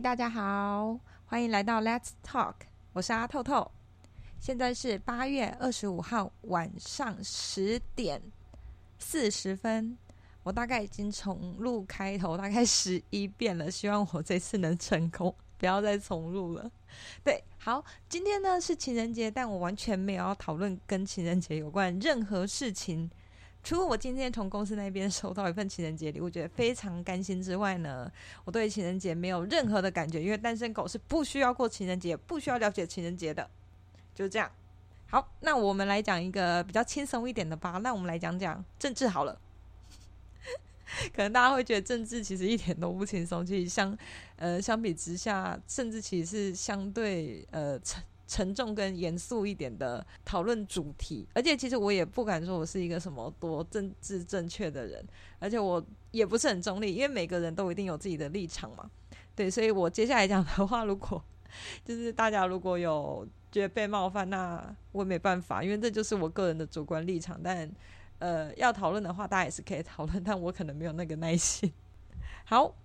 大家好，欢迎来到 Let's Talk，我是阿透透。现在是八月二十五号晚上十点四十分，我大概已经重录开头大概十一遍了，希望我这次能成功，不要再重录了。对，好，今天呢是情人节，但我完全没有要讨论跟情人节有关任何事情。除了我今天从公司那边收到一份情人节礼物，觉得非常甘心之外呢，我对情人节没有任何的感觉，因为单身狗是不需要过情人节，不需要了解情人节的，就这样。好，那我们来讲一个比较轻松一点的吧。那我们来讲讲政治好了。可能大家会觉得政治其实一点都不轻松，其实相呃相比之下，政治其实是相对呃沉沉重跟严肃一点的讨论主题，而且其实我也不敢说我是一个什么多政治正确的人，而且我也不是很中立，因为每个人都一定有自己的立场嘛。对，所以我接下来讲的话，如果就是大家如果有觉得被冒犯，那我也没办法，因为这就是我个人的主观立场。但呃，要讨论的话，大家也是可以讨论，但我可能没有那个耐心。好。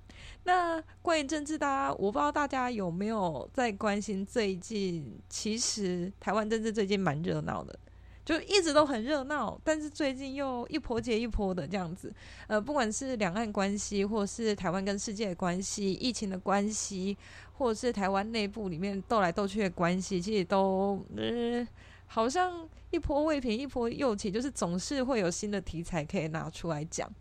那关于政治，大家我不知道大家有没有在关心？最近其实台湾政治最近蛮热闹的，就一直都很热闹，但是最近又一波接一波的这样子。呃，不管是两岸关系，或是台湾跟世界的关系、疫情的关系，或是台湾内部里面斗来斗去的关系，其实都呃好像一波未平一波又起，就是总是会有新的题材可以拿出来讲。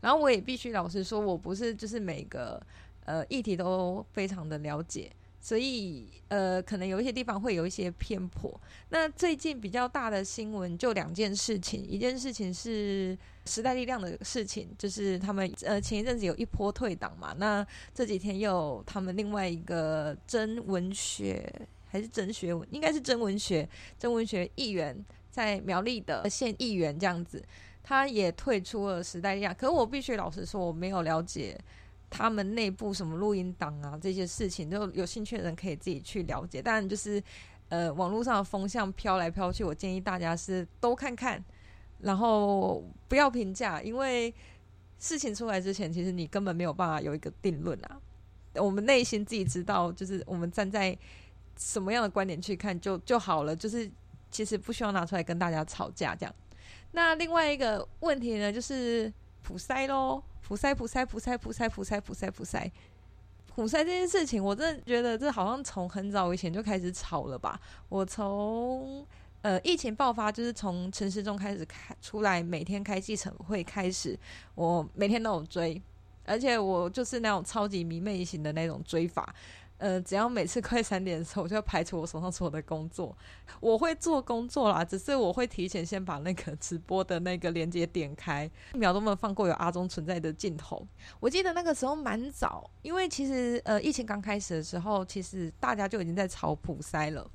然后我也必须老实说，我不是就是每个呃议题都非常的了解，所以呃可能有一些地方会有一些偏颇。那最近比较大的新闻就两件事情，一件事情是时代力量的事情，就是他们呃前一阵子有一波退党嘛，那这几天又他们另外一个真文学还是真学文，应该是真文学，真文学议员在苗栗的县议员这样子。他也退出了时代力量，可是我必须老实说，我没有了解他们内部什么录音档啊这些事情，就有兴趣的人可以自己去了解。但，就是呃，网络上的风向飘来飘去，我建议大家是都看看，然后不要评价，因为事情出来之前，其实你根本没有办法有一个定论啊。我们内心自己知道，就是我们站在什么样的观点去看就就好了，就是其实不需要拿出来跟大家吵架这样。那另外一个问题呢，就是普塞喽，普塞普塞普塞普塞普塞普塞普塞普筛这件事情，我真的觉得这好像从很早以前就开始吵了吧。我从呃疫情爆发，就是从陈时中开始开出来，每天开记者会开始，我每天都有追，而且我就是那种超级迷妹型的那种追法。呃，只要每次快三点的时候，我就要排除我手上所有的工作。我会做工作啦，只是我会提前先把那个直播的那个连接点开，一秒都没有放过有阿中存在的镜头。我记得那个时候蛮早，因为其实呃疫情刚开始的时候，其实大家就已经在炒普筛了，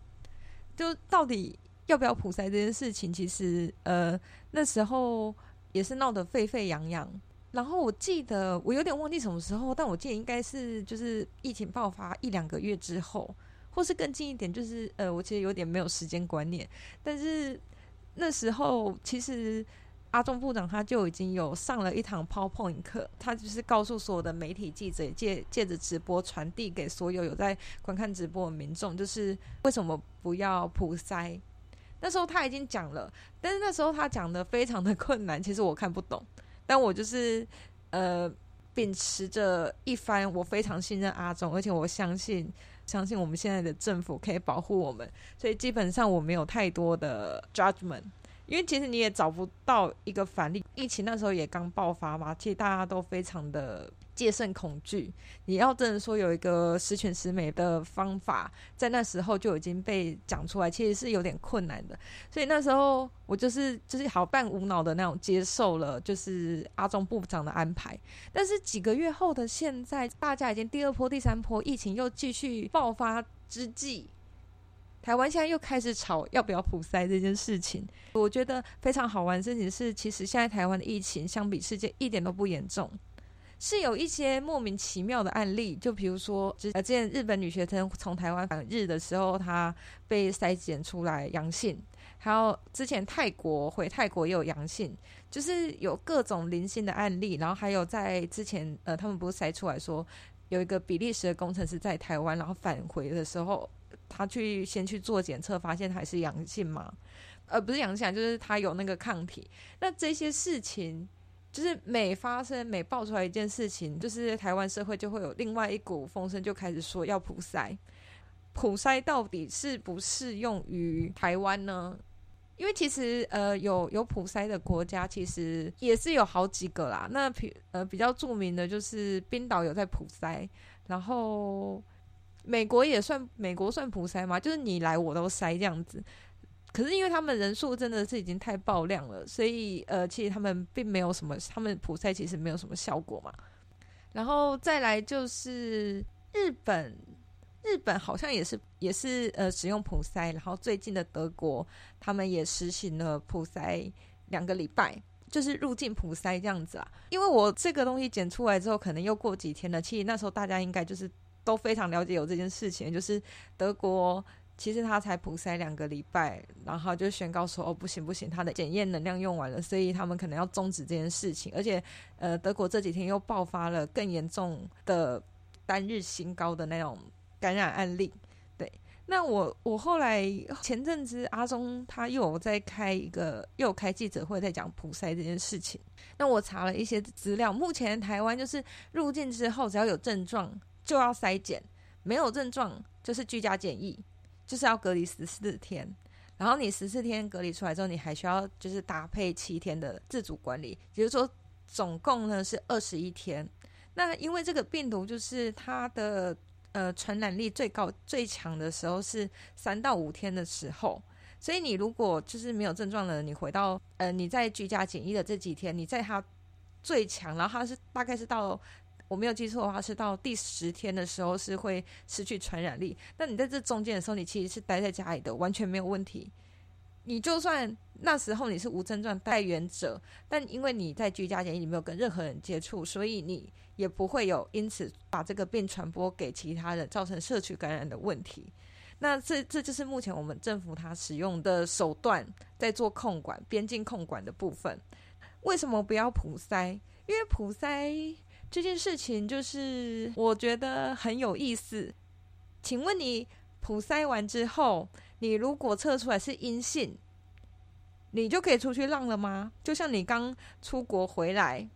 就到底要不要普筛这件事情，其实呃那时候也是闹得沸沸扬扬。然后我记得我有点忘记什么时候，但我记得应该是就是疫情爆发一两个月之后，或是更近一点，就是呃，我其实有点没有时间观念。但是那时候其实阿中部长他就已经有上了一堂 PowerPoint 课，他就是告诉所有的媒体记者，借借着直播传递给所有有在观看直播的民众，就是为什么不要普筛。那时候他已经讲了，但是那时候他讲的非常的困难，其实我看不懂。但我就是，呃，秉持着一番，我非常信任阿中，而且我相信，相信我们现在的政府可以保护我们，所以基本上我没有太多的 judgment，因为其实你也找不到一个反例，疫情那时候也刚爆发嘛，其实大家都非常的。戒慎恐惧，你要真的说有一个十全十美的方法，在那时候就已经被讲出来，其实是有点困难的。所以那时候我就是就是好半无脑的那种接受了，就是阿中部长的安排。但是几个月后的现在，大家已经第二波、第三波疫情又继续爆发之际，台湾现在又开始吵要不要普筛这件事情。我觉得非常好玩的事情是，其实现在台湾的疫情相比世界一点都不严重。是有一些莫名其妙的案例，就比如说，之前日本女学生从台湾返日的时候，她被筛检出来阳性，还有之前泰国回泰国也有阳性，就是有各种零星的案例，然后还有在之前，呃，他们不是筛出来说有一个比利时的工程师在台湾，然后返回的时候，他去先去做检测，发现还是阳性嘛，呃，不是阳性，就是他有那个抗体。那这些事情，就是每发生、每爆出来一件事情，就是台湾社会就会有另外一股风声，就开始说要普筛。普筛到底适不适用于台湾呢？因为其实呃，有有普筛的国家其实也是有好几个啦。那比呃比较著名的就是冰岛有在普筛，然后美国也算美国算普筛嘛，就是你来我都筛这样子。可是因为他们人数真的是已经太爆量了，所以呃，其实他们并没有什么，他们普筛其实没有什么效果嘛。然后再来就是日本。日本好像也是也是呃使用普筛，然后最近的德国他们也实行了普筛两个礼拜，就是入境普筛这样子啊。因为我这个东西剪出来之后，可能又过几天了。其实那时候大家应该就是都非常了解有这件事情，就是德国其实他才普筛两个礼拜，然后就宣告说哦不行不行，他的检验能量用完了，所以他们可能要终止这件事情。而且呃德国这几天又爆发了更严重的单日新高的那种。感染案例，对，那我我后来前阵子阿中他又有在开一个又开记者会，在讲普筛这件事情。那我查了一些资料，目前台湾就是入境之后只要有症状就要筛检，没有症状就是居家检疫，就是要隔离十四天。然后你十四天隔离出来之后，你还需要就是搭配七天的自主管理，也就是说总共呢是二十一天。那因为这个病毒就是它的。呃，传染力最高、最强的时候是三到五天的时候，所以你如果就是没有症状的，你回到呃你在居家检疫的这几天，你在它最强，然后它是大概是到我没有记错的话是到第十天的时候是会失去传染力。那你在这中间的时候，你其实是待在家里的，完全没有问题。你就算那时候你是无症状带原者，但因为你在居家检疫，你没有跟任何人接触，所以你也不会有因此把这个病传播给其他人，造成社区感染的问题。那这这就是目前我们政府它使用的手段，在做控管边境控管的部分。为什么不要普筛？因为普筛这件事情就是我觉得很有意思。请问你普筛完之后，你如果测出来是阴性，你就可以出去浪了吗？就像你刚出国回来，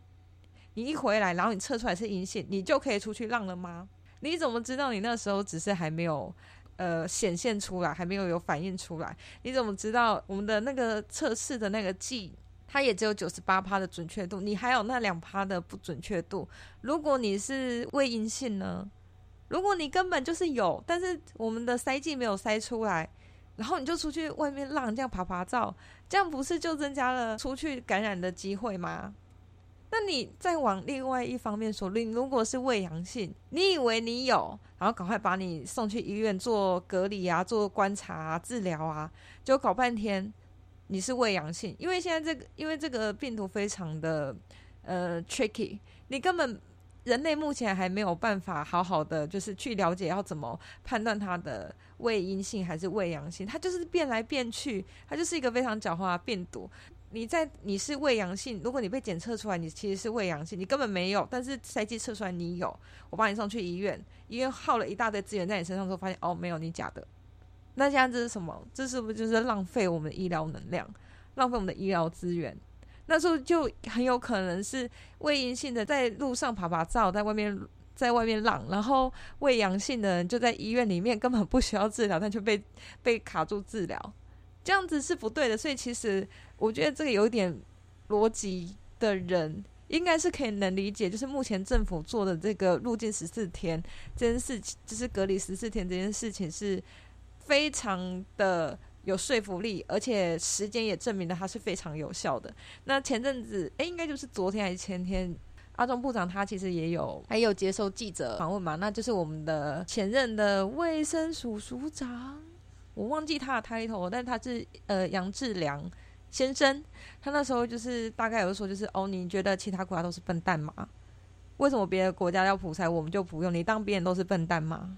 你一回来，然后你测出来是阴性，你就可以出去浪了吗？你怎么知道你那时候只是还没有呃显现出来，还没有有反应出来？你怎么知道我们的那个测试的那个剂，它也只有九十八趴的准确度，你还有那两趴的不准确度？如果你是伪阴性呢？如果你根本就是有，但是我们的筛剂没有筛出来。然后你就出去外面浪，这样爬爬照，这样不是就增加了出去感染的机会吗？那你再往另外一方面说，你如果是胃阳性，你以为你有，然后赶快把你送去医院做隔离啊，做观察啊，治疗啊，就搞半天你是伪阳性，因为现在这个因为这个病毒非常的呃 tricky，你根本。人类目前还没有办法好好的，就是去了解要怎么判断它的伪阴性还是伪阳性，它就是变来变去，它就是一个非常狡猾的病毒。你在你是伪阳性，如果你被检测出来你其实是伪阳性，你根本没有，但是筛剂测出来你有，我把你送去医院，医院耗了一大堆资源在你身上之后，发现哦没有，你假的。那现在这是什么？这是不是就是浪费我们的医疗能量，浪费我们的医疗资源？那时候就很有可能是伪阴性的，在路上爬爬照，在外面在外面浪，然后伪阳性的人就在医院里面根本不需要治疗，但却被被卡住治疗，这样子是不对的。所以其实我觉得这个有点逻辑的人，应该是可以能理解，就是目前政府做的这个入境十四天这件事情，就是隔离十四天这件事情是非常的。有说服力，而且时间也证明了它是非常有效的。那前阵子，诶，应该就是昨天还是前天，阿中部长他其实也有还有接受记者访问嘛，那就是我们的前任的卫生署署长，我忘记他的 title，但他是呃杨志良先生，他那时候就是大概有说，就是哦，你觉得其他国家都是笨蛋吗？为什么别的国家要普筛，我们就不用？你当别人都是笨蛋吗？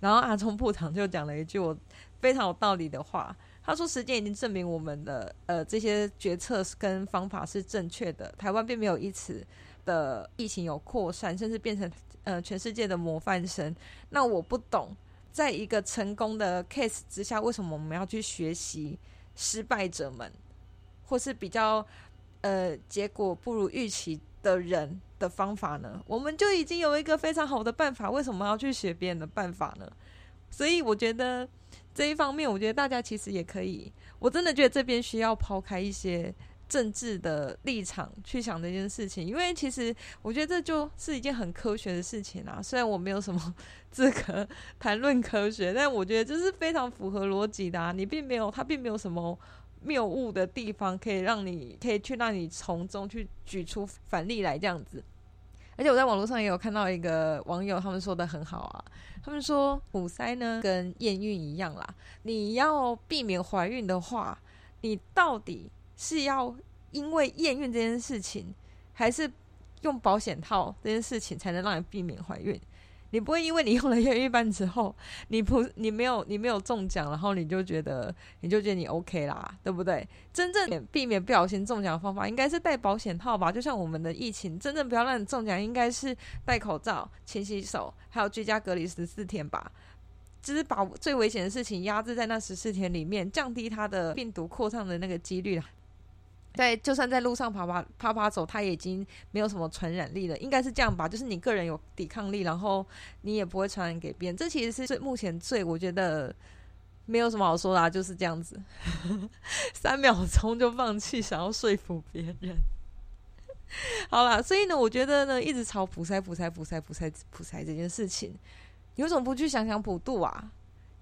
然后阿中部长就讲了一句我非常有道理的话，他说：“时间已经证明我们的呃这些决策跟方法是正确的，台湾并没有因此的疫情有扩散，甚至变成呃全世界的模范生。那我不懂，在一个成功的 case 之下，为什么我们要去学习失败者们，或是比较呃结果不如预期的人的方法呢？我们就已经有一个非常好的办法，为什么要去学别人的办法呢？所以我觉得这一方面，我觉得大家其实也可以。我真的觉得这边需要抛开一些政治的立场去想这件事情，因为其实我觉得这就是一件很科学的事情啊。虽然我没有什么资格 谈论科学，但我觉得这是非常符合逻辑的啊。你并没有，他并没有什么谬误的地方，可以让你可以去让你从中去举出反例来这样子。而且我在网络上也有看到一个网友，他们说的很好啊。他们说普筛呢跟验孕一样啦，你要避免怀孕的话，你到底是要因为验孕这件事情，还是用保险套这件事情才能让你避免怀孕？你不会因为你用了验孕棒之后，你不你没有你没有中奖，然后你就觉得你就觉得你 OK 啦，对不对？真正避免不小心中奖的方法，应该是戴保险套吧？就像我们的疫情，真正不要让你中奖，应该是戴口罩、勤洗手，还有居家隔离十四天吧。就是把最危险的事情压制在那十四天里面，降低它的病毒扩散的那个几率。在，就算在路上爬爬爬爬走，它也已经没有什么传染力了，应该是这样吧？就是你个人有抵抗力，然后你也不会传染给别人。这其实是最目前最我觉得没有什么好说的，就是这样子，三秒钟就放弃想要说服别人。好啦，所以呢，我觉得呢，一直吵普筛、普筛、普筛、普筛、普筛这件事情，有种不去想想普渡啊？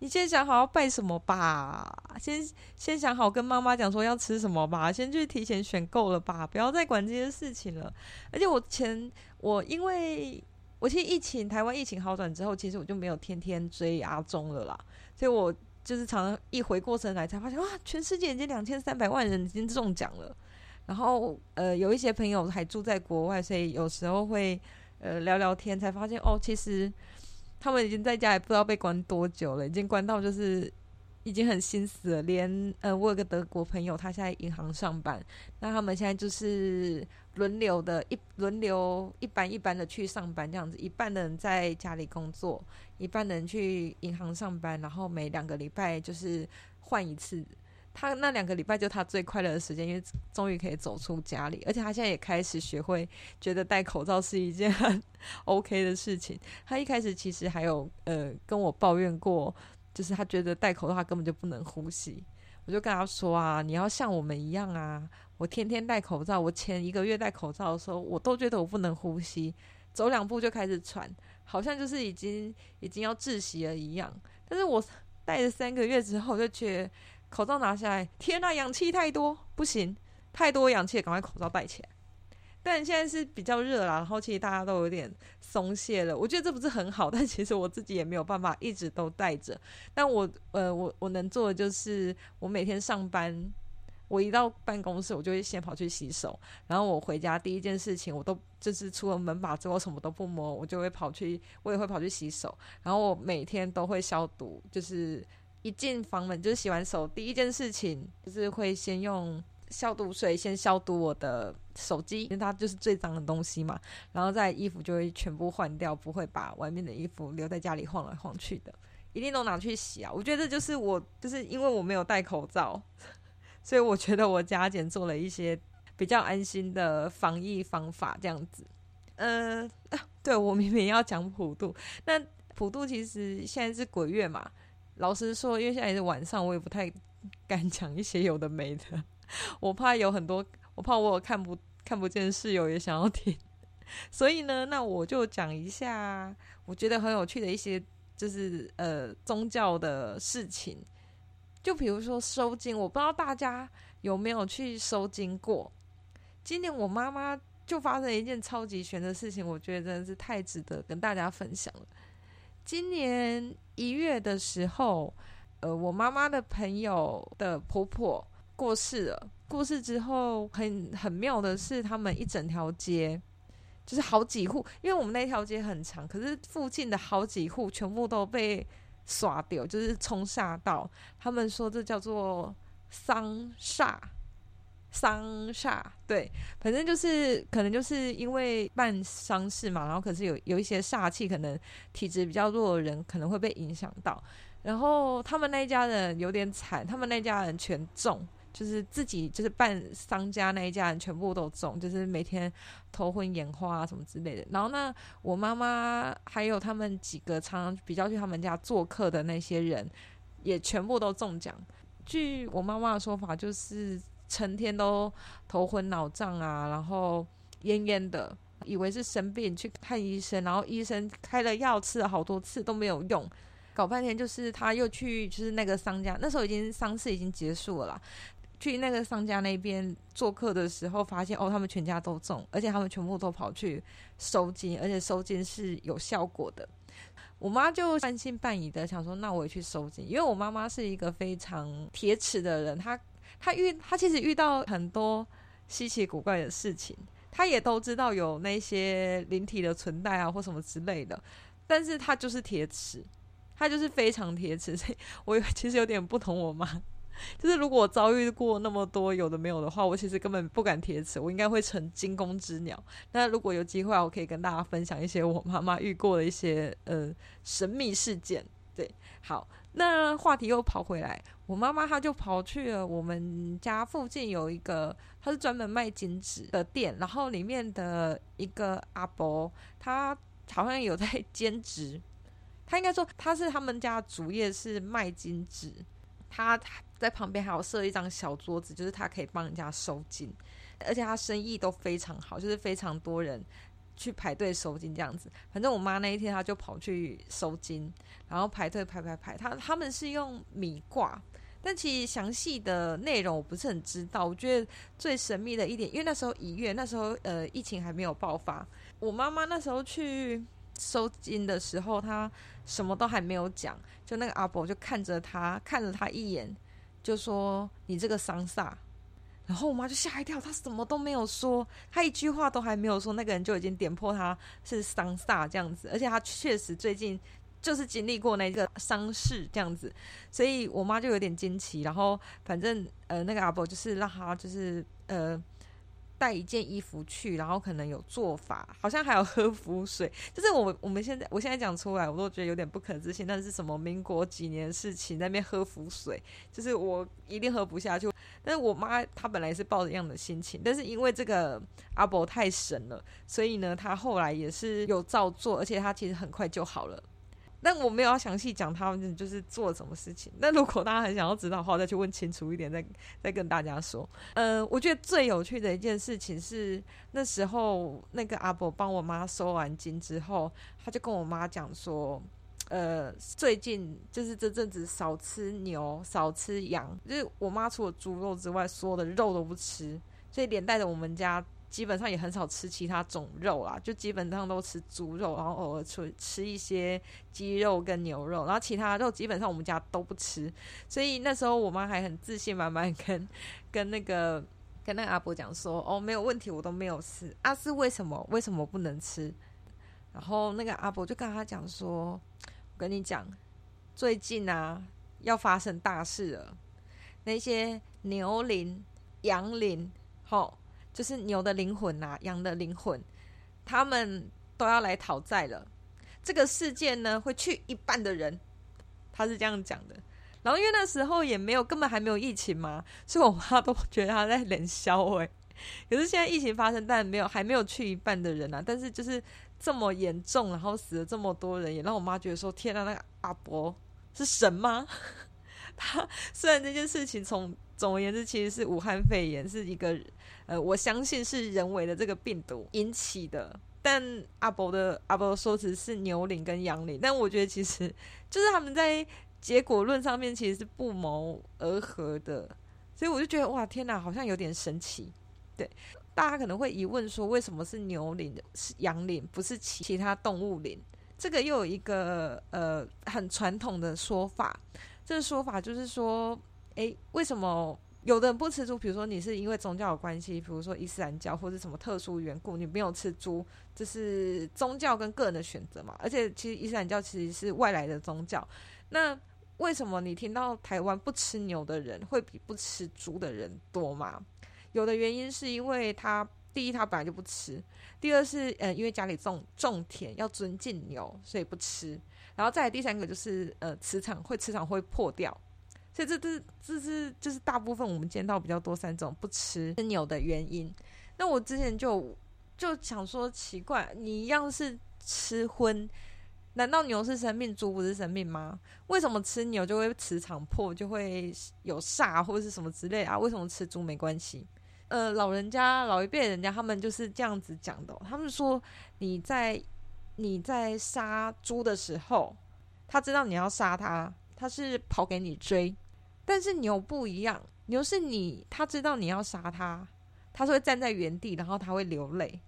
你先想好要拜什么吧，先先想好跟妈妈讲说要吃什么吧，先去提前选购了吧，不要再管这些事情了。而且我前我因为我其实疫情台湾疫情好转之后，其实我就没有天天追阿中了啦，所以我就是常常一回过神来才发现哇，全世界已经两千三百万人已经中奖了。然后呃有一些朋友还住在国外，所以有时候会呃聊聊天，才发现哦，其实。他们已经在家也不知道被关多久了，已经关到就是已经很心死了。连呃，我有个德国朋友，他现在银行上班，那他们现在就是轮流的，一轮流一班一班的去上班，这样子，一半的人在家里工作，一半的人去银行上班，然后每两个礼拜就是换一次。他那两个礼拜就他最快乐的时间，因为终于可以走出家里，而且他现在也开始学会觉得戴口罩是一件很 OK 的事情。他一开始其实还有呃跟我抱怨过，就是他觉得戴口罩根本就不能呼吸。我就跟他说啊，你要像我们一样啊，我天天戴口罩，我前一个月戴口罩的时候，我都觉得我不能呼吸，走两步就开始喘，好像就是已经已经要窒息了一样。但是我戴了三个月之后，就觉。口罩拿下来，天呐，氧气太多，不行，太多氧气，赶快口罩戴起来。但现在是比较热啦，然后其实大家都有点松懈了。我觉得这不是很好，但其实我自己也没有办法一直都戴着。但我呃，我我能做的就是，我每天上班，我一到办公室，我就会先跑去洗手，然后我回家第一件事情，我都就是出了门把之后什么都不摸，我就会跑去，我也会跑去洗手，然后我每天都会消毒，就是。一进房门就是洗完手，第一件事情就是会先用消毒水先消毒我的手机，因为它就是最脏的东西嘛。然后再衣服就会全部换掉，不会把外面的衣服留在家里晃来晃去的，一定都拿去洗啊！我觉得就是我就是因为我没有戴口罩，所以我觉得我加减做了一些比较安心的防疫方法，这样子。嗯、呃，对，我明明要讲普渡，那普渡其实现在是鬼月嘛。老实说，因为现在是晚上，我也不太敢讲一些有的没的，我怕有很多，我怕我有看不看不见室友也想要听，所以呢，那我就讲一下我觉得很有趣的一些，就是呃宗教的事情，就比如说收经，我不知道大家有没有去收经过。今年我妈妈就发生一件超级玄的事情，我觉得真的是太值得跟大家分享了。今年一月的时候，呃，我妈妈的朋友的婆婆过世了。过世之后，很很妙的是，他们一整条街就是好几户，因为我们那条街很长，可是附近的好几户全部都被刷掉，就是冲煞到。他们说这叫做丧煞，丧煞，对，反正就是可能就是因为办丧事嘛，然后可是有有一些煞气，可能体质比较弱的人可能会被影响到。然后他们那一家人有点惨，他们那家人全中，就是自己就是办商家那一家人全部都中，就是每天头昏眼花啊什么之类的。然后呢，我妈妈还有他们几个常常比较去他们家做客的那些人，也全部都中奖。据我妈妈的说法，就是成天都头昏脑胀啊，然后奄奄的，以为是生病去看医生，然后医生开了药吃了好多次都没有用。搞半天就是他又去，就是那个商家，那时候已经丧事已经结束了啦。去那个商家那边做客的时候，发现哦，他们全家都中，而且他们全部都跑去收金，而且收金是有效果的。我妈就半信半疑的想说，那我也去收金，因为我妈妈是一个非常铁齿的人，她他遇他其实遇到很多稀奇古怪的事情，他也都知道有那些灵体的存在啊，或什么之类的，但是他就是铁齿。他就是非常铁齿，所以我其实有点不同我妈。就是如果我遭遇过那么多有的没有的话，我其实根本不敢铁齿，我应该会成惊弓之鸟。那如果有机会，我可以跟大家分享一些我妈妈遇过的一些呃神秘事件。对，好，那话题又跑回来，我妈妈她就跑去了我们家附近有一个，她是专门卖金纸的店，然后里面的一个阿伯，他好像有在兼职。他应该说，他是他们家主业是卖金纸，他在旁边还有设一张小桌子，就是他可以帮人家收金，而且他生意都非常好，就是非常多人去排队收金这样子。反正我妈那一天，她就跑去收金，然后排队排排排。她他们是用米挂，但其实详细的内容我不是很知道。我觉得最神秘的一点，因为那时候一月，那时候呃疫情还没有爆发，我妈妈那时候去收金的时候，她。什么都还没有讲，就那个阿伯就看着她，看了她一眼，就说：“你这个丧煞。”然后我妈就吓一跳，她什么都没有说，她一句话都还没有说，那个人就已经点破她是桑萨这样子，而且她确实最近就是经历过那个丧事这样子，所以我妈就有点惊奇。然后反正呃，那个阿伯就是让她就是呃。带一件衣服去，然后可能有做法，好像还有喝符水。就是我我们现在我现在讲出来，我都觉得有点不可置信。那是什么民国几年事情，在那边喝符水，就是我一定喝不下去。但是我妈她本来是抱着一样的心情，但是因为这个阿伯太神了，所以呢，她后来也是有照做，而且她其实很快就好了。但我没有要详细讲他们就是做什么事情。那如果大家很想要知道的话，再去问清楚一点，再再跟大家说。呃，我觉得最有趣的一件事情是那时候那个阿伯帮我妈收完金之后，他就跟我妈讲说，呃，最近就是这阵子少吃牛，少吃羊，就是我妈除了猪肉之外，所有的肉都不吃，所以连带着我们家。基本上也很少吃其他种肉啦，就基本上都吃猪肉，然后偶尔吃吃一些鸡肉跟牛肉，然后其他肉基本上我们家都不吃。所以那时候我妈还很自信满满跟跟那个跟那个阿伯讲说：“哦，没有问题，我都没有吃。啊，是为什么？为什么不能吃？”然后那个阿伯就跟他讲说：“我跟你讲，最近啊要发生大事了，那些牛灵、羊灵，吼。”就是牛的灵魂呐、啊，羊的灵魂，他们都要来讨债了。这个事件呢，会去一半的人，他是这样讲的。然后因为那时候也没有，根本还没有疫情嘛，所以我妈都觉得他在冷笑诶。可是现在疫情发生，但没有还没有去一半的人啊。但是就是这么严重，然后死了这么多人，也让我妈觉得说：天啊，那个阿伯是神吗？他虽然这件事情从总而言之，其实是武汉肺炎是一个。呃，我相信是人为的这个病毒引起的，但阿伯的阿伯说只是牛灵跟羊灵，但我觉得其实就是他们在结果论上面其实是不谋而合的，所以我就觉得哇，天哪，好像有点神奇。对，大家可能会疑问说，为什么是牛灵是羊灵，不是其其他动物灵？这个又有一个呃很传统的说法，这个说法就是说，诶，为什么？有的人不吃猪，比如说你是因为宗教有关系，比如说伊斯兰教或者什么特殊缘故，你没有吃猪，这是宗教跟个人的选择嘛。而且其实伊斯兰教其实是外来的宗教。那为什么你听到台湾不吃牛的人会比不吃猪的人多吗？有的原因是因为他第一他本来就不吃，第二是呃因为家里种种田要尊敬牛，所以不吃。然后再第三个就是呃磁场会磁场会破掉，所以这这这是就是大部分我们见到比较多三种不吃牛的原因。那我之前就就想说奇怪，你要是吃荤，难道牛是生命，猪不是生命吗？为什么吃牛就会磁场破，就会有煞或者是什么之类啊？为什么吃猪没关系？呃，老人家老一辈人家他们就是这样子讲的，他们说你在。你在杀猪的时候，他知道你要杀他，他是跑给你追。但是牛不一样，牛是你，他知道你要杀他，他是会站在原地，然后他会流泪。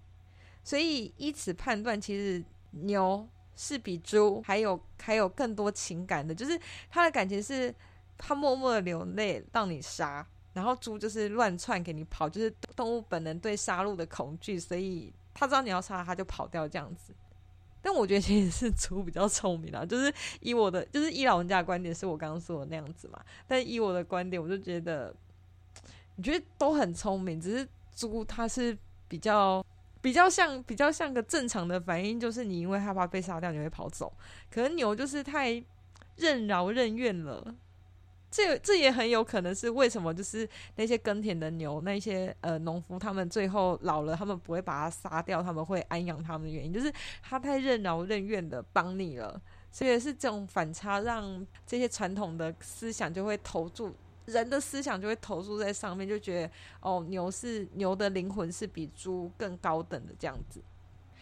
所以依此判断，其实牛是比猪还有还有更多情感的，就是他的感情是，他默默流泪让你杀，然后猪就是乱窜给你跑，就是动物本能对杀戮的恐惧，所以他知道你要杀他，他就跑掉这样子。但我觉得其实是猪比较聪明啊，就是以我的，就是以老人家的观点，是我刚刚说的那样子嘛。但以我的观点，我就觉得，你觉得都很聪明，只是猪它是比较比较像比较像个正常的反应，就是你因为害怕被杀掉，你会跑走。可能牛就是太任劳任怨了。这这也很有可能是为什么，就是那些耕田的牛，那些呃农夫，他们最后老了，他们不会把它杀掉，他们会安养他们的原因，就是他太任劳任怨的帮你了，所以是这种反差，让这些传统的思想就会投注，人的思想就会投注在上面，就觉得哦，牛是牛的灵魂是比猪更高等的这样子。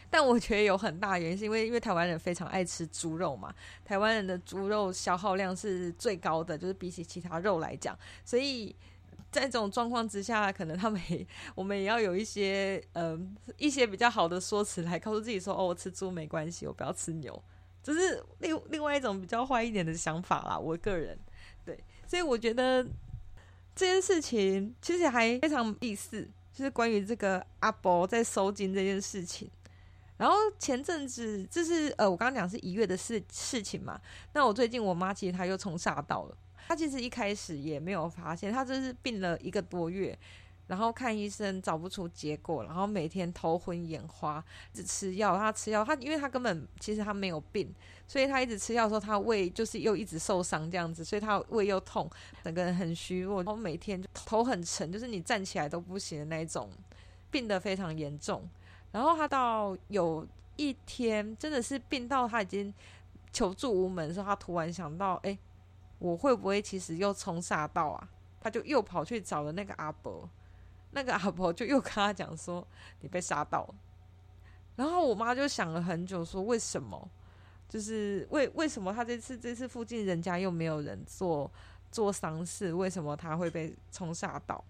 但我觉得有很大原因，是因为因为台湾人非常爱吃猪肉嘛，台湾人的猪肉消耗量是最高的，就是比起其他肉来讲，所以在这种状况之下，可能他们也我们也要有一些嗯、呃、一些比较好的说辞来告诉自己说，哦，我吃猪没关系，我不要吃牛，这、是另另外一种比较坏一点的想法啦。我个人对，所以我觉得这件事情其实还非常有意思，就是关于这个阿伯在收金这件事情。然后前阵子，这是呃，我刚刚讲是一月的事事情嘛。那我最近我妈其实她又冲煞到了，她其实一开始也没有发现，她就是病了一个多月，然后看医生找不出结果，然后每天头昏眼花，只吃药。她吃药，她因为她根本其实她没有病，所以她一直吃药的时候，她胃就是又一直受伤这样子，所以她胃又痛，整个人很虚弱，然后每天头很沉，就是你站起来都不行的那种，病得非常严重。然后他到有一天真的是病到他已经求助无门的时候，他突然想到：哎，我会不会其实又冲煞到啊？他就又跑去找了那个阿伯，那个阿伯就又跟他讲说：你被杀到。然后我妈就想了很久，说：为什么？就是为为什么他这次这次附近人家又没有人做做丧事，为什么他会被冲煞到？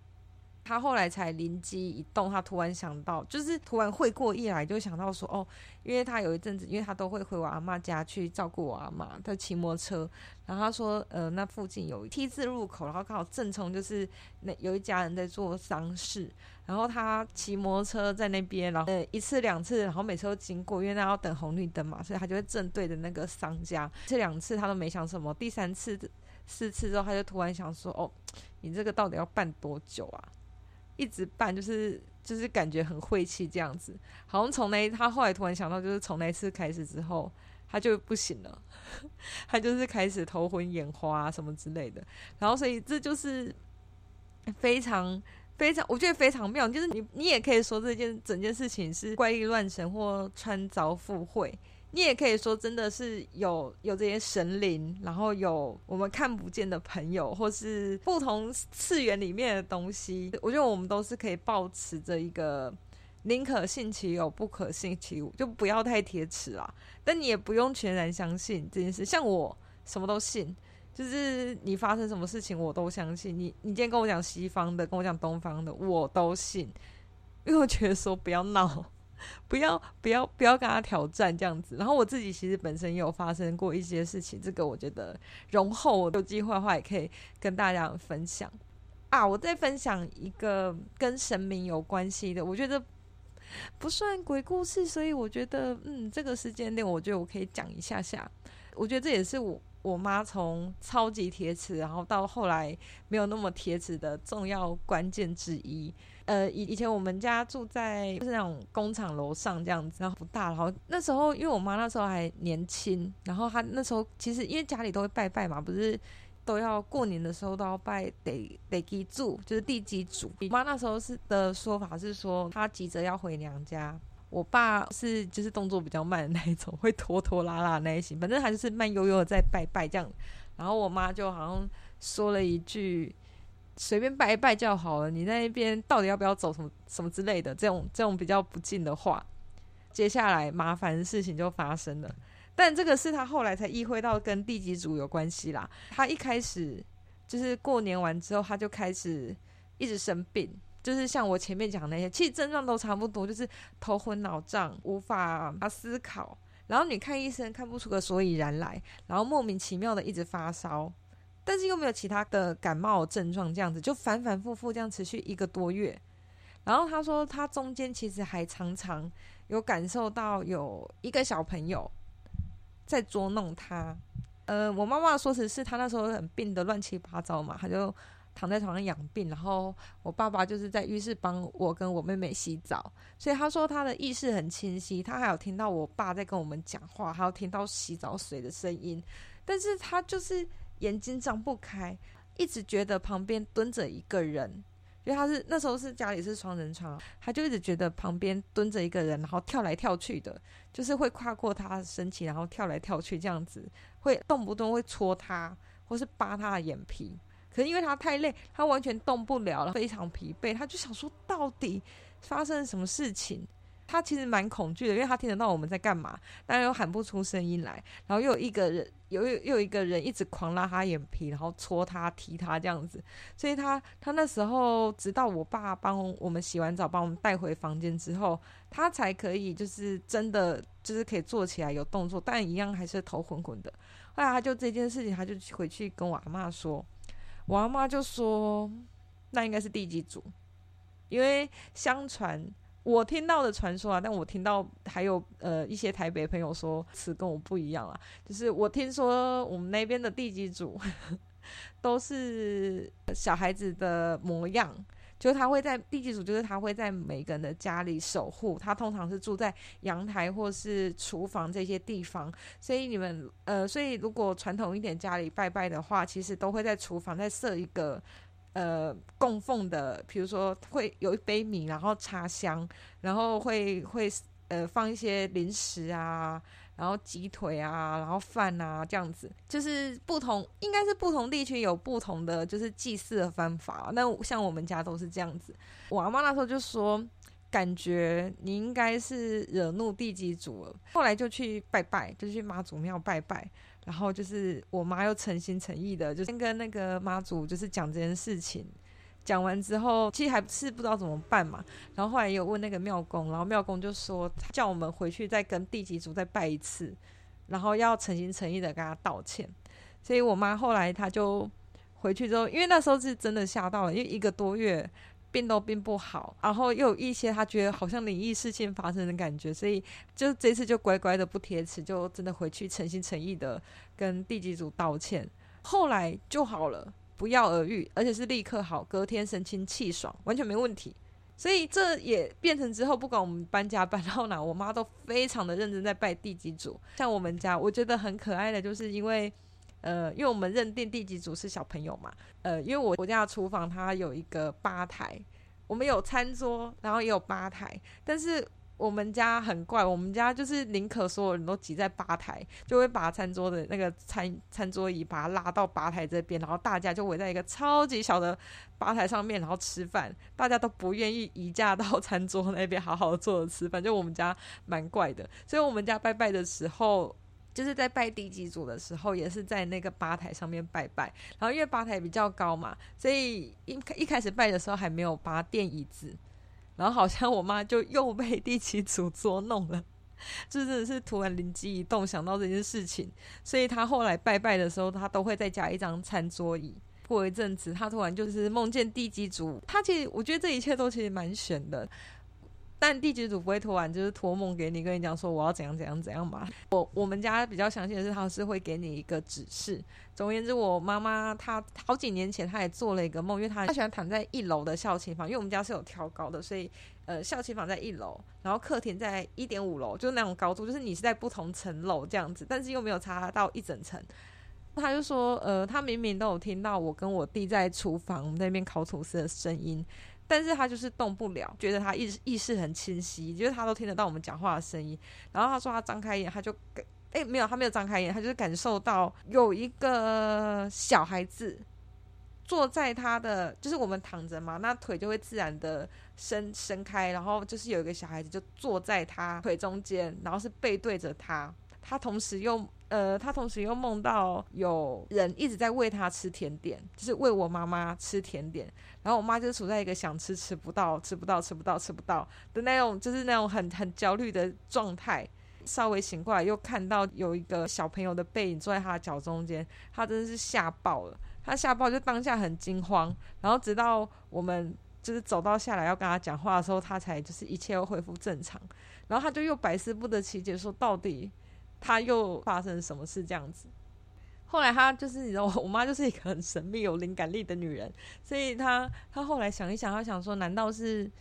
他后来才灵机一动，他突然想到，就是突然会过意来，就想到说，哦，因为他有一阵子，因为他都会回我阿妈家去照顾我阿妈，他骑摩托车，然后他说，呃，那附近有 T 字路口，然后刚好正冲就是那有一家人在做丧事，然后他骑摩托车在那边，然后呃一次两次，然后每次都经过，因为他要等红绿灯嘛，所以他就会正对着那个丧家，这两次他都没想什么，第三次、四次之后，他就突然想说，哦，你这个到底要办多久啊？一直办，就是就是感觉很晦气这样子，好像从那他后来突然想到，就是从那次开始之后，他就不行了，他就是开始头昏眼花什么之类的，然后所以这就是非常非常，我觉得非常妙，就是你你也可以说这件整件事情是怪力乱神或穿凿附会。你也可以说，真的是有有这些神灵，然后有我们看不见的朋友，或是不同次元里面的东西。我觉得我们都是可以保持着一个宁可信其有，不可信其无，就不要太铁齿啦。但你也不用全然相信这件事。像我什么都信，就是你发生什么事情我都相信。你你今天跟我讲西方的，跟我讲东方的，我都信，因为我觉得说不要闹。不要不要不要跟他挑战这样子，然后我自己其实本身也有发生过一些事情，这个我觉得容后有机会的话也可以跟大家分享啊。我再分享一个跟神明有关系的，我觉得不算鬼故事，所以我觉得嗯，这个时间点我觉得我可以讲一下下。我觉得这也是我我妈从超级铁齿，然后到后来没有那么铁齿的重要关键之一。呃，以以前我们家住在就是那种工厂楼上这样子，然后不大。然后那时候因为我妈那时候还年轻，然后她那时候其实因为家里都会拜拜嘛，不是都要过年的时候都要拜地地基主，就是地基主。我妈那时候是的说法是说，她急着要回娘家。我爸是就是动作比较慢的那一种，会拖拖拉拉那一型，反正他就是慢悠悠的在拜拜这样。然后我妈就好像说了一句。随便拜一拜就好了，你那边到底要不要走什么什么之类的，这种这种比较不敬的话，接下来麻烦的事情就发生了。但这个是他后来才意会到跟地基主有关系啦。他一开始就是过年完之后，他就开始一直生病，就是像我前面讲那些，其实症状都差不多，就是头昏脑胀、无法思考，然后你看医生看不出个所以然来，然后莫名其妙的一直发烧。但是又没有其他的感冒症状，这样子就反反复复这样持续一个多月。然后他说，他中间其实还常常有感受到有一个小朋友在捉弄他。呃，我妈妈说辞是他那时候很病得乱七八糟嘛，他就躺在床上养病。然后我爸爸就是在浴室帮我跟我妹妹洗澡，所以他说他的意识很清晰，他还有听到我爸在跟我们讲话，还有听到洗澡水的声音。但是他就是。眼睛张不开，一直觉得旁边蹲着一个人，因为他是那时候是家里是双人床，他就一直觉得旁边蹲着一个人，然后跳来跳去的，就是会跨过他身体，然后跳来跳去这样子，会动不动会戳他，或是扒他的眼皮。可是因为他太累，他完全动不了了，非常疲惫，他就想说到底发生了什么事情。他其实蛮恐惧的，因为他听得到我们在干嘛，但又喊不出声音来。然后又有一个人，有又有一个人一直狂拉他眼皮，然后戳他、踢他这样子。所以他他那时候，直到我爸帮我们洗完澡，把我们带回房间之后，他才可以就是真的就是可以坐起来有动作，但一样还是头昏昏的。后来他就这件事情，他就回去跟我阿妈说，我阿妈就说那应该是地基组，因为相传。我听到的传说啊，但我听到还有呃一些台北朋友说词跟我不一样啊，就是我听说我们那边的地基主呵呵都是小孩子的模样，就他会在地基主，就是他会在每个人的家里守护，他通常是住在阳台或是厨房这些地方，所以你们呃，所以如果传统一点家里拜拜的话，其实都会在厨房再设一个。呃，供奉的，比如说会有一杯米，然后插香，然后会会呃放一些零食啊，然后鸡腿啊，然后饭啊这样子，就是不同，应该是不同地区有不同的就是祭祀的方法。那像我们家都是这样子。我阿妈那时候就说，感觉你应该是惹怒地基主了，后来就去拜拜，就去妈祖庙拜拜。然后就是我妈又诚心诚意的，就先跟那个妈祖就是讲这件事情，讲完之后其实还是不知道怎么办嘛。然后后来有问那个庙公，然后庙公就说叫我们回去再跟地基主再拜一次，然后要诚心诚意的跟他道歉。所以我妈后来她就回去之后，因为那时候是真的吓到了，因为一个多月。病都病不好，然后又有一些他觉得好像灵异事件发生的感觉，所以就这次就乖乖的不贴词，就真的回去诚心诚意的跟地基组道歉，后来就好了，不药而愈，而且是立刻好，隔天神清气爽，完全没问题。所以这也变成之后，不管我们搬家搬到哪，我妈都非常的认真在拜地基组。像我们家，我觉得很可爱的就是因为。呃，因为我们认定第几组是小朋友嘛，呃，因为我我家的厨房它有一个吧台，我们有餐桌，然后也有吧台，但是我们家很怪，我们家就是宁可所有人都挤在吧台，就会把餐桌的那个餐餐桌椅把它拉到吧台这边，然后大家就围在一个超级小的吧台上面，然后吃饭，大家都不愿意移驾到 餐桌那边好好坐着吃饭，就我们家蛮怪的，所以我们家拜拜的时候。就是在拜地基主的时候，也是在那个吧台上面拜拜。然后因为吧台比较高嘛，所以一一开始拜的时候还没有把它垫椅子。然后好像我妈就又被地基主捉弄了，就真的是突然灵机一动想到这件事情，所以她后来拜拜的时候，她都会再加一张餐桌椅。过一阵子，她突然就是梦见地基主。她其实我觉得这一切都其实蛮玄的。但地基组不会突然就是托梦给你，跟你讲说我要怎样怎样怎样嘛。我我们家比较相信的是，他是会给你一个指示。总而言之，我妈妈她好几年前她也做了一个梦，因为她她喜欢躺在一楼的孝亲房，因为我们家是有挑高的，所以呃孝亲房在一楼，然后客厅在一点五楼，就是那种高度，就是你是在不同层楼这样子，但是又没有差到一整层。他就说，呃，他明明都有听到我跟我弟在厨房在那边烤吐司的声音。但是他就是动不了，觉得他意意识很清晰，就是他都听得到我们讲话的声音。然后他说他张开眼，他就感，哎，没有，他没有张开眼，他就是感受到有一个小孩子坐在他的，就是我们躺着嘛，那腿就会自然的伸伸开，然后就是有一个小孩子就坐在他腿中间，然后是背对着他，他同时又。呃，他同时又梦到有人一直在喂他吃甜点，就是喂我妈妈吃甜点，然后我妈就处在一个想吃吃不到、吃不到、吃不到、吃不到的那种，就是那种很很焦虑的状态。稍微醒过来，又看到有一个小朋友的背影坐在他的脚中间，他真的是吓爆了。他吓爆就当下很惊慌，然后直到我们就是走到下来要跟他讲话的时候，他才就是一切又恢复正常。然后他就又百思不得其解，说到底。他又发生什么事这样子？后来他就是你知道，我妈就是一个很神秘、有灵感力的女人，所以她她后来想一想，她想说，难道是？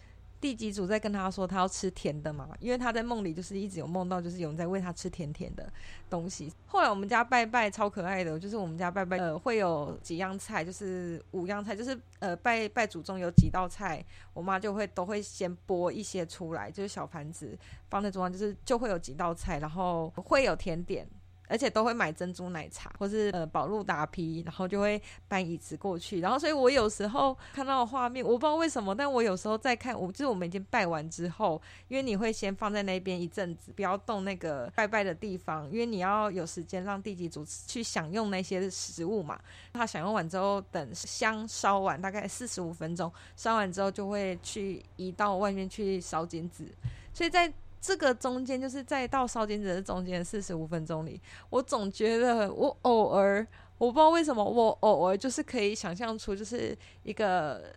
第几组在跟他说他要吃甜的嘛，因为他在梦里就是一直有梦到，就是有人在喂他吃甜甜的东西。后来我们家拜拜超可爱的，就是我们家拜拜呃会有几样菜，就是五样菜，就是呃拜拜祖宗有几道菜，我妈就会都会先剥一些出来，就是小盘子放在桌上，就是就会有几道菜，然后会有甜点。而且都会买珍珠奶茶，或是呃宝路打皮，然后就会搬椅子过去。然后，所以我有时候看到的画面，我不知道为什么，但我有时候在看，我就是我们已经拜完之后，因为你会先放在那边一阵子，不要动那个拜拜的地方，因为你要有时间让地基主去享用那些食物嘛。他享用完之后，等香烧完，大概四十五分钟，烧完之后就会去移到外面去烧金纸。所以在这个中间就是在到烧金纸的中间四十五分钟里，我总觉得我偶尔，我不知道为什么，我偶尔就是可以想象出就是一个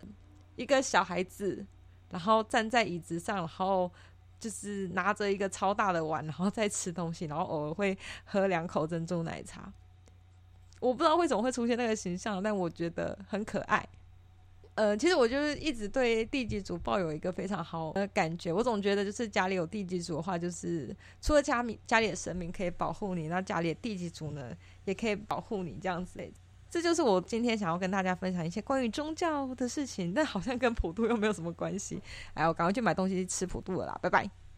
一个小孩子，然后站在椅子上，然后就是拿着一个超大的碗，然后在吃东西，然后偶尔会喝两口珍珠奶茶。我不知道为什么会出现那个形象，但我觉得很可爱。呃，其实我就是一直对地基组抱有一个非常好的感觉。我总觉得，就是家里有地基组的话，就是除了家里家里的神明可以保护你，那家里的地基组呢，也可以保护你这样子。这就是我今天想要跟大家分享一些关于宗教的事情，但好像跟普渡又没有什么关系。哎，我赶快去买东西吃普渡了啦，拜拜。